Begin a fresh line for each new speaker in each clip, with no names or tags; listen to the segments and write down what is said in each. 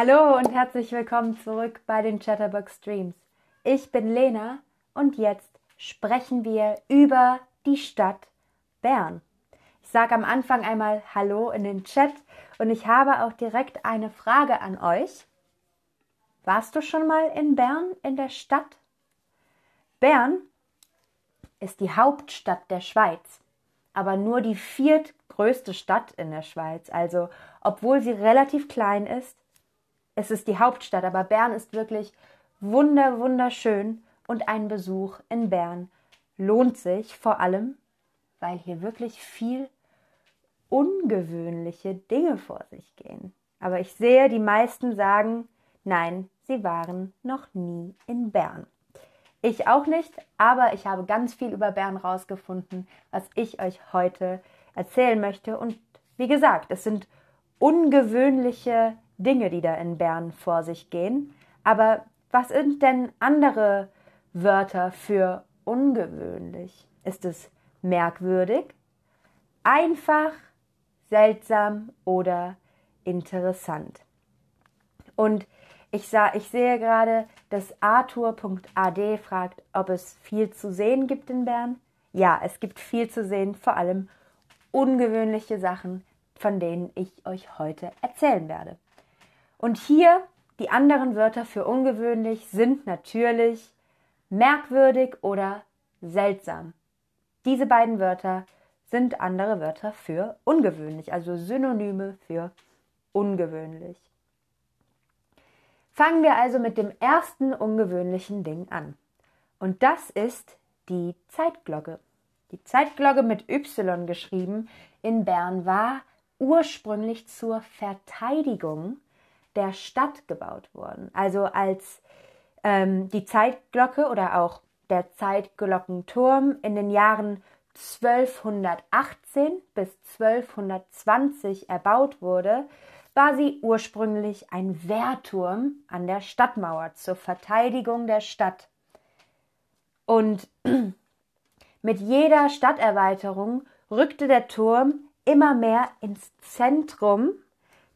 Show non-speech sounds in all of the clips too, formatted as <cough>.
Hallo und herzlich willkommen zurück bei den Chatterbox Streams. Ich bin Lena und jetzt sprechen wir über die Stadt Bern. Ich sage am Anfang einmal Hallo in den Chat und ich habe auch direkt eine Frage an euch. Warst du schon mal in Bern in der Stadt? Bern ist die Hauptstadt der Schweiz, aber nur die viertgrößte Stadt in der Schweiz. Also, obwohl sie relativ klein ist, es ist die Hauptstadt, aber Bern ist wirklich wunder, wunderschön und ein Besuch in Bern lohnt sich vor allem, weil hier wirklich viel ungewöhnliche Dinge vor sich gehen. Aber ich sehe, die meisten sagen, nein, sie waren noch nie in Bern. Ich auch nicht, aber ich habe ganz viel über Bern rausgefunden, was ich euch heute erzählen möchte. Und wie gesagt, es sind ungewöhnliche Dinge, die da in Bern vor sich gehen. Aber was sind denn andere Wörter für ungewöhnlich? Ist es merkwürdig, einfach, seltsam oder interessant? Und ich, sah, ich sehe gerade, dass arthur.ad fragt, ob es viel zu sehen gibt in Bern. Ja, es gibt viel zu sehen, vor allem ungewöhnliche Sachen, von denen ich euch heute erzählen werde. Und hier die anderen Wörter für ungewöhnlich sind natürlich merkwürdig oder seltsam. Diese beiden Wörter sind andere Wörter für ungewöhnlich, also Synonyme für ungewöhnlich. Fangen wir also mit dem ersten ungewöhnlichen Ding an. Und das ist die Zeitglocke. Die Zeitglocke mit Y geschrieben in Bern war ursprünglich zur Verteidigung der Stadt gebaut worden. Also als ähm, die Zeitglocke oder auch der Zeitglockenturm in den Jahren 1218 bis 1220 erbaut wurde, war sie ursprünglich ein Wehrturm an der Stadtmauer zur Verteidigung der Stadt. Und <clears throat> mit jeder Stadterweiterung rückte der Turm immer mehr ins Zentrum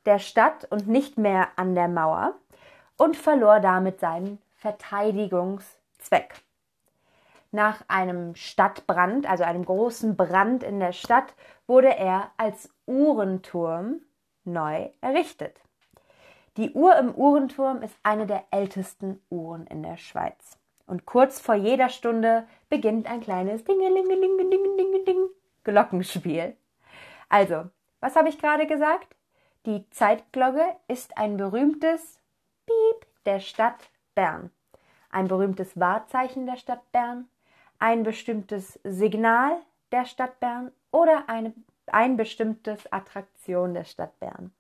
der Stadt und nicht mehr an der Mauer und verlor damit seinen Verteidigungszweck. Nach einem Stadtbrand, also einem großen Brand in der Stadt, wurde er als Uhrenturm neu errichtet. Die Uhr im Uhrenturm ist eine der ältesten Uhren in der Schweiz. Und kurz vor jeder Stunde beginnt ein kleines Dingelingelingelingelingeling Glockenspiel. Also, was habe ich gerade gesagt? Die Zeitglocke ist ein berühmtes Piep der Stadt Bern, ein berühmtes Wahrzeichen der Stadt Bern, ein bestimmtes Signal der Stadt Bern oder eine, ein bestimmtes Attraktion der Stadt Bern.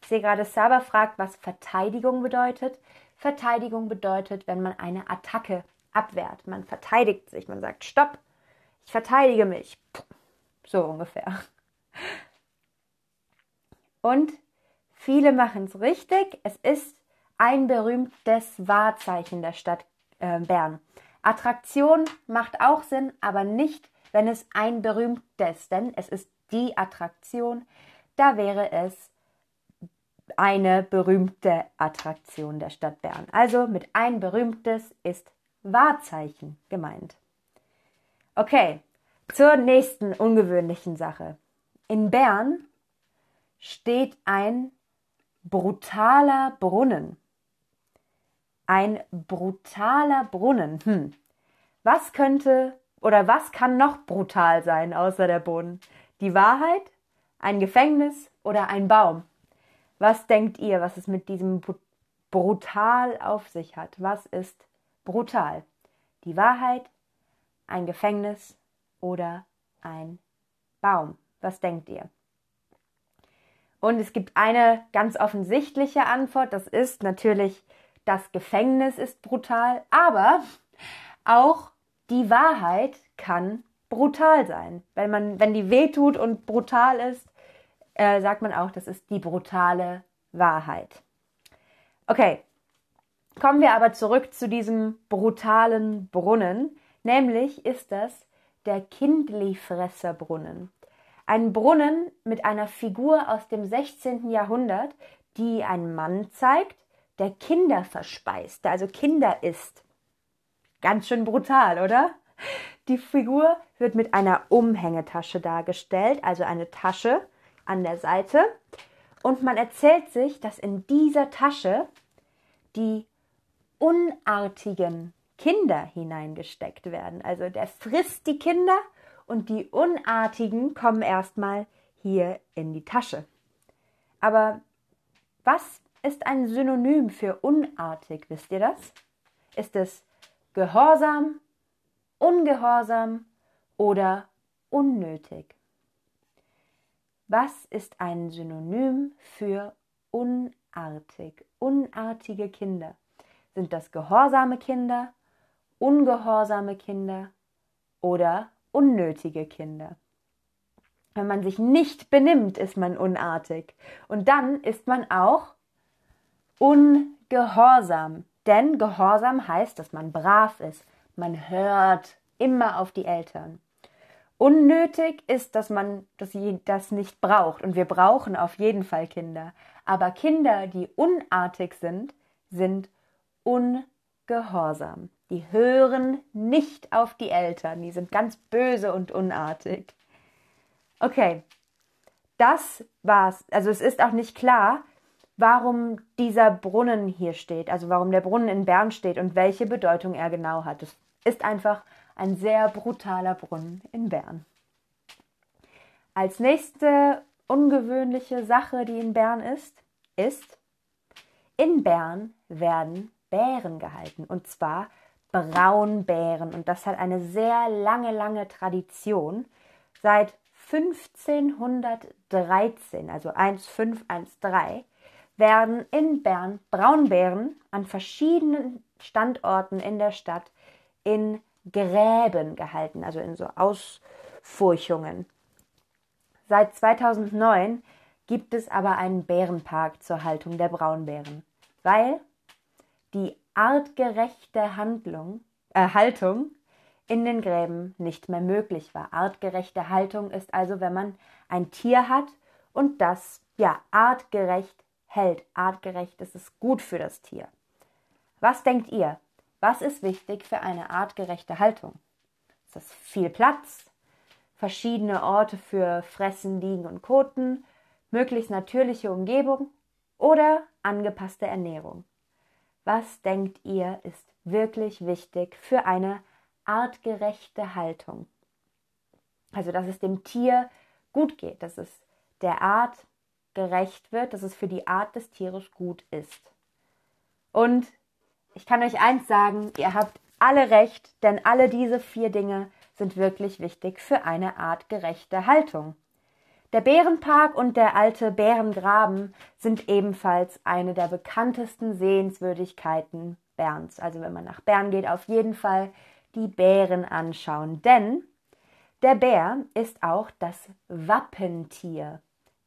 Ich sehe gerade, Saba fragt, was Verteidigung bedeutet. Verteidigung bedeutet, wenn man eine Attacke abwehrt. Man verteidigt sich, man sagt Stopp, ich verteidige mich. So ungefähr. Und Viele machen es richtig. Es ist ein berühmtes Wahrzeichen der Stadt äh, Bern. Attraktion macht auch Sinn, aber nicht, wenn es ein berühmtes, denn es ist die Attraktion. Da wäre es eine berühmte Attraktion der Stadt Bern. Also mit ein berühmtes ist Wahrzeichen gemeint. Okay, zur nächsten ungewöhnlichen Sache. In Bern steht ein brutaler Brunnen. Ein brutaler Brunnen. Hm. Was könnte oder was kann noch brutal sein außer der Brunnen? Die Wahrheit? Ein Gefängnis oder ein Baum? Was denkt ihr, was es mit diesem brutal auf sich hat? Was ist brutal? Die Wahrheit, ein Gefängnis oder ein Baum? Was denkt ihr? Und es gibt eine ganz offensichtliche Antwort, das ist natürlich, das Gefängnis ist brutal, aber auch die Wahrheit kann brutal sein. Wenn man, wenn die wehtut und brutal ist, äh, sagt man auch, das ist die brutale Wahrheit. Okay, kommen wir aber zurück zu diesem brutalen Brunnen. Nämlich ist das der Kindlifresserbrunnen. Ein Brunnen mit einer Figur aus dem 16. Jahrhundert, die einen Mann zeigt, der Kinder verspeist, der also Kinder isst. Ganz schön brutal, oder? Die Figur wird mit einer Umhängetasche dargestellt, also eine Tasche an der Seite. Und man erzählt sich, dass in dieser Tasche die unartigen Kinder hineingesteckt werden. Also der frisst die Kinder und die Unartigen kommen erstmal hier in die Tasche. Aber was ist ein Synonym für unartig, wisst ihr das? Ist es Gehorsam, Ungehorsam oder unnötig? Was ist ein Synonym für unartig, unartige Kinder? Sind das gehorsame Kinder, ungehorsame Kinder oder unnötige Kinder? Wenn man sich nicht benimmt, ist man unartig. Und dann ist man auch ungehorsam. Denn Gehorsam heißt, dass man brav ist. Man hört immer auf die Eltern. Unnötig ist, dass man das, nicht braucht. Und wir brauchen auf jeden Fall Kinder. Aber Kinder, die unartig sind, sind ungehorsam. Die hören nicht auf die Eltern. Die sind ganz böse und unartig. Okay, das war's. Also es ist auch nicht klar, warum dieser Brunnen hier steht, also warum der Brunnen in Bern steht und welche Bedeutung er genau hat. Es ist einfach ein sehr brutaler Brunnen in Bern. Als nächste ungewöhnliche Sache, die in Bern ist, ist, in Bern werden Bären gehalten und zwar Braunbären und das hat eine sehr lange, lange Tradition. Seit 1513, also 1513, werden in Bern Braunbären an verschiedenen Standorten in der Stadt in Gräben gehalten, also in so Ausfurchungen. Seit 2009 gibt es aber einen Bärenpark zur Haltung der Braunbären, weil die artgerechte Handlung, äh, Haltung in den Gräben nicht mehr möglich war. Artgerechte Haltung ist also, wenn man ein Tier hat und das ja artgerecht hält. Artgerecht ist es gut für das Tier. Was denkt ihr? Was ist wichtig für eine artgerechte Haltung? Ist das viel Platz? Verschiedene Orte für Fressen, Liegen und Koten? Möglichst natürliche Umgebung? Oder angepasste Ernährung? Was denkt ihr ist wirklich wichtig für eine artgerechte Haltung? Also, dass es dem Tier gut geht, dass es der Art gerecht wird, dass es für die Art des Tieres gut ist. Und ich kann euch eins sagen, ihr habt alle recht, denn alle diese vier Dinge sind wirklich wichtig für eine artgerechte Haltung. Der Bärenpark und der alte Bärengraben sind ebenfalls eine der bekanntesten Sehenswürdigkeiten Berns. Also wenn man nach Bern geht, auf jeden Fall die Bären anschauen, denn der Bär ist auch das Wappentier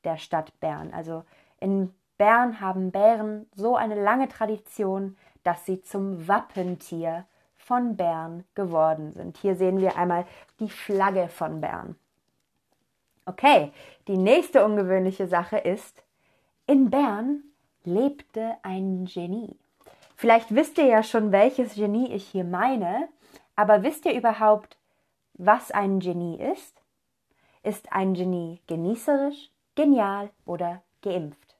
der Stadt Bern. Also in Bern haben Bären so eine lange Tradition, dass sie zum Wappentier von Bern geworden sind. Hier sehen wir einmal die Flagge von Bern. Okay, die nächste ungewöhnliche Sache ist, in Bern lebte ein Genie. Vielleicht wisst ihr ja schon, welches Genie ich hier meine, aber wisst ihr überhaupt, was ein Genie ist? Ist ein Genie genießerisch, genial oder geimpft?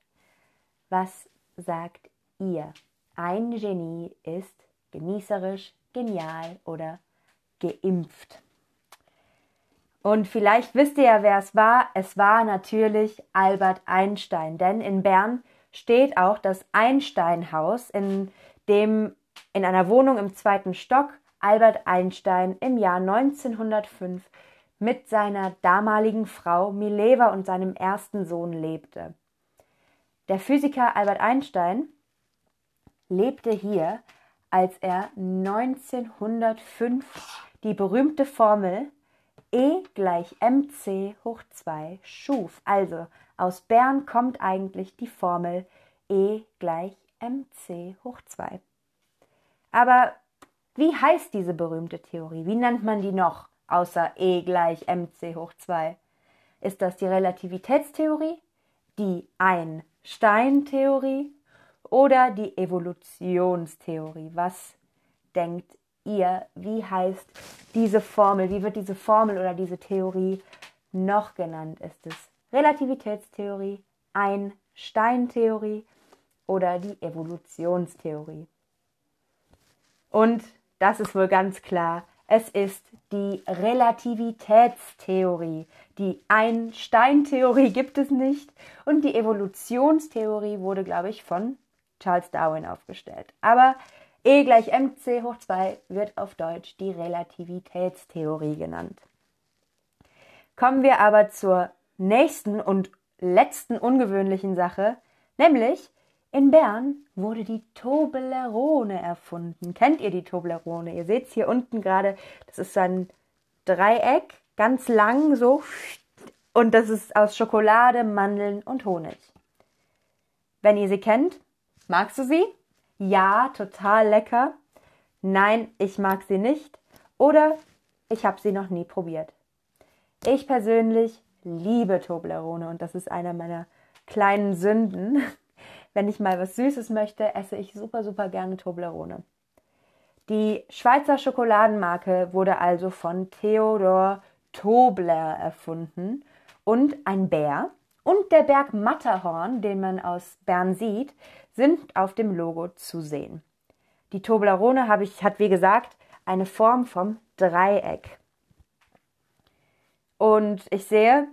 Was sagt ihr? Ein Genie ist genießerisch, genial oder geimpft. Und vielleicht wisst ihr ja, wer es war. Es war natürlich Albert Einstein, denn in Bern steht auch das Einsteinhaus, in dem in einer Wohnung im zweiten Stock Albert Einstein im Jahr 1905 mit seiner damaligen Frau Mileva und seinem ersten Sohn lebte. Der Physiker Albert Einstein lebte hier, als er 1905 die berühmte Formel E gleich mc hoch 2 schuf. Also aus Bern kommt eigentlich die Formel E gleich mc hoch 2. Aber wie heißt diese berühmte Theorie? Wie nennt man die noch? außer E gleich mc hoch 2? Ist das die Relativitätstheorie, die Einstein-Theorie oder die Evolutionstheorie? Was denkt ihr? Wie heißt diese Formel? Wie wird diese Formel oder diese Theorie noch genannt? Ist es Relativitätstheorie, Einstein-Theorie oder die Evolutionstheorie? Und das ist wohl ganz klar. Es ist die Relativitätstheorie. Die Einstein-Theorie <laughs> gibt es nicht und die Evolutionstheorie wurde, glaube ich, von Charles Darwin aufgestellt. Aber E gleich mc hoch 2 wird auf Deutsch die Relativitätstheorie genannt. Kommen wir aber zur nächsten und letzten ungewöhnlichen Sache, nämlich in Bern wurde die Toblerone erfunden. Kennt ihr die Toblerone? Ihr seht es hier unten gerade, das ist so ein Dreieck, ganz lang so, und das ist aus Schokolade, Mandeln und Honig. Wenn ihr sie kennt, magst du sie? Ja, total lecker. Nein, ich mag sie nicht. Oder ich habe sie noch nie probiert. Ich persönlich liebe Toblerone und das ist einer meiner kleinen Sünden. <laughs> Wenn ich mal was Süßes möchte, esse ich super, super gerne Toblerone. Die Schweizer Schokoladenmarke wurde also von Theodor Tobler erfunden und ein Bär und der Berg Matterhorn, den man aus Bern sieht, sind auf dem Logo zu sehen. Die Toblerone habe ich, hat wie gesagt eine Form vom Dreieck. Und ich sehe,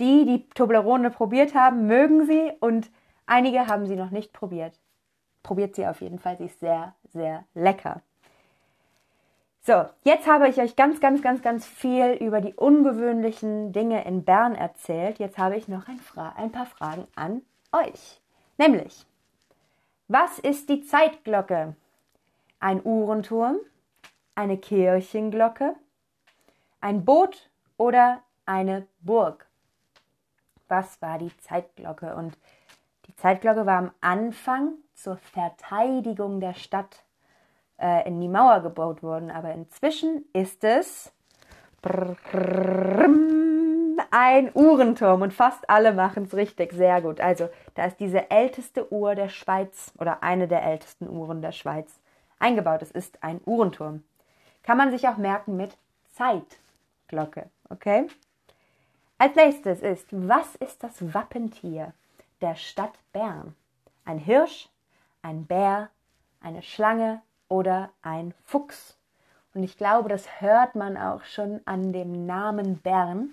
die, die Toblerone probiert haben, mögen sie und Einige haben sie noch nicht probiert. Probiert sie auf jeden Fall, sie ist sehr, sehr lecker. So, jetzt habe ich euch ganz, ganz, ganz, ganz viel über die ungewöhnlichen Dinge in Bern erzählt. Jetzt habe ich noch ein, ein paar Fragen an euch. Nämlich, was ist die Zeitglocke? Ein Uhrenturm, eine Kirchenglocke, ein Boot oder eine Burg? Was war die Zeitglocke? Und die Zeitglocke war am Anfang zur Verteidigung der Stadt äh, in die Mauer gebaut worden, aber inzwischen ist es ein Uhrenturm und fast alle machen es richtig, sehr gut. Also da ist diese älteste Uhr der Schweiz oder eine der ältesten Uhren der Schweiz eingebaut. Es ist ein Uhrenturm. Kann man sich auch merken mit Zeitglocke, okay? Als nächstes ist, was ist das Wappentier der Stadt Bern. Ein Hirsch, ein Bär, eine Schlange oder ein Fuchs. Und ich glaube, das hört man auch schon an dem Namen Bern.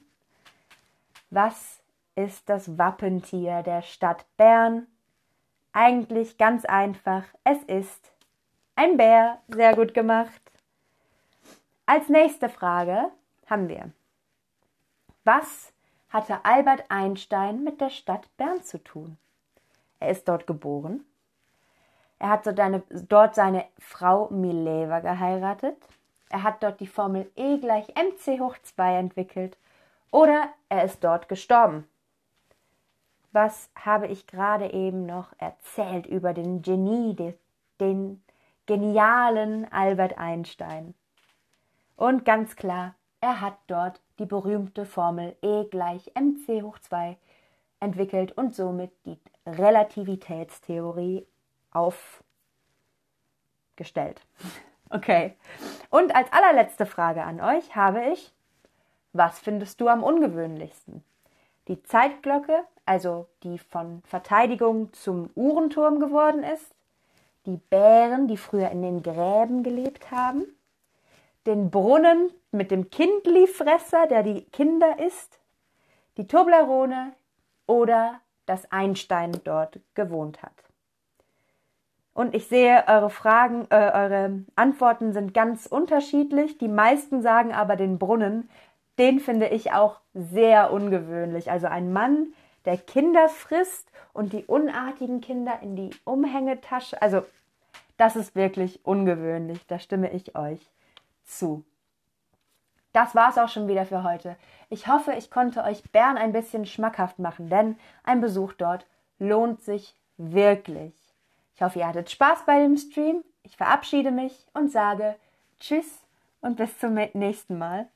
Was ist das Wappentier der Stadt Bern? Eigentlich ganz einfach. Es ist ein Bär. Sehr gut gemacht. Als nächste Frage haben wir. Was hatte Albert Einstein mit der Stadt Bern zu tun. Er ist dort geboren. Er hat dort seine Frau Mileva geheiratet. Er hat dort die Formel E gleich mc hoch 2 entwickelt. Oder er ist dort gestorben. Was habe ich gerade eben noch erzählt über den Genie, den genialen Albert Einstein? Und ganz klar, er hat dort die berühmte Formel E gleich mc hoch 2 entwickelt und somit die Relativitätstheorie aufgestellt. <laughs> Okay. Und als allerletzte Frage an euch habe ich, was findest du am ungewöhnlichsten? Die Zeitglocke, also die von Verteidigung zum Uhrenturm geworden ist, die Bären, die früher in den Gräben gelebt haben, den Brunnen mit dem Kindlifresser, der die Kinder isst, die Toblerone oder dass Einstein dort gewohnt hat. Und ich sehe, eure Fragen, äh, eure Antworten sind ganz unterschiedlich. Die meisten sagen aber den Brunnen. Den finde ich auch sehr ungewöhnlich. Also ein Mann, der Kinder frisst und die unartigen Kinder in die Umhängetasche. Also das ist wirklich ungewöhnlich. Da stimme ich euch zu. Das war's auch schon wieder für heute. Ich hoffe, ich konnte euch Bern ein bisschen schmackhaft machen, denn ein Besuch dort lohnt sich wirklich. Ich hoffe, ihr hattet Spaß bei dem Stream. Ich verabschiede mich und sage Tschüss und bis zum nächsten Mal.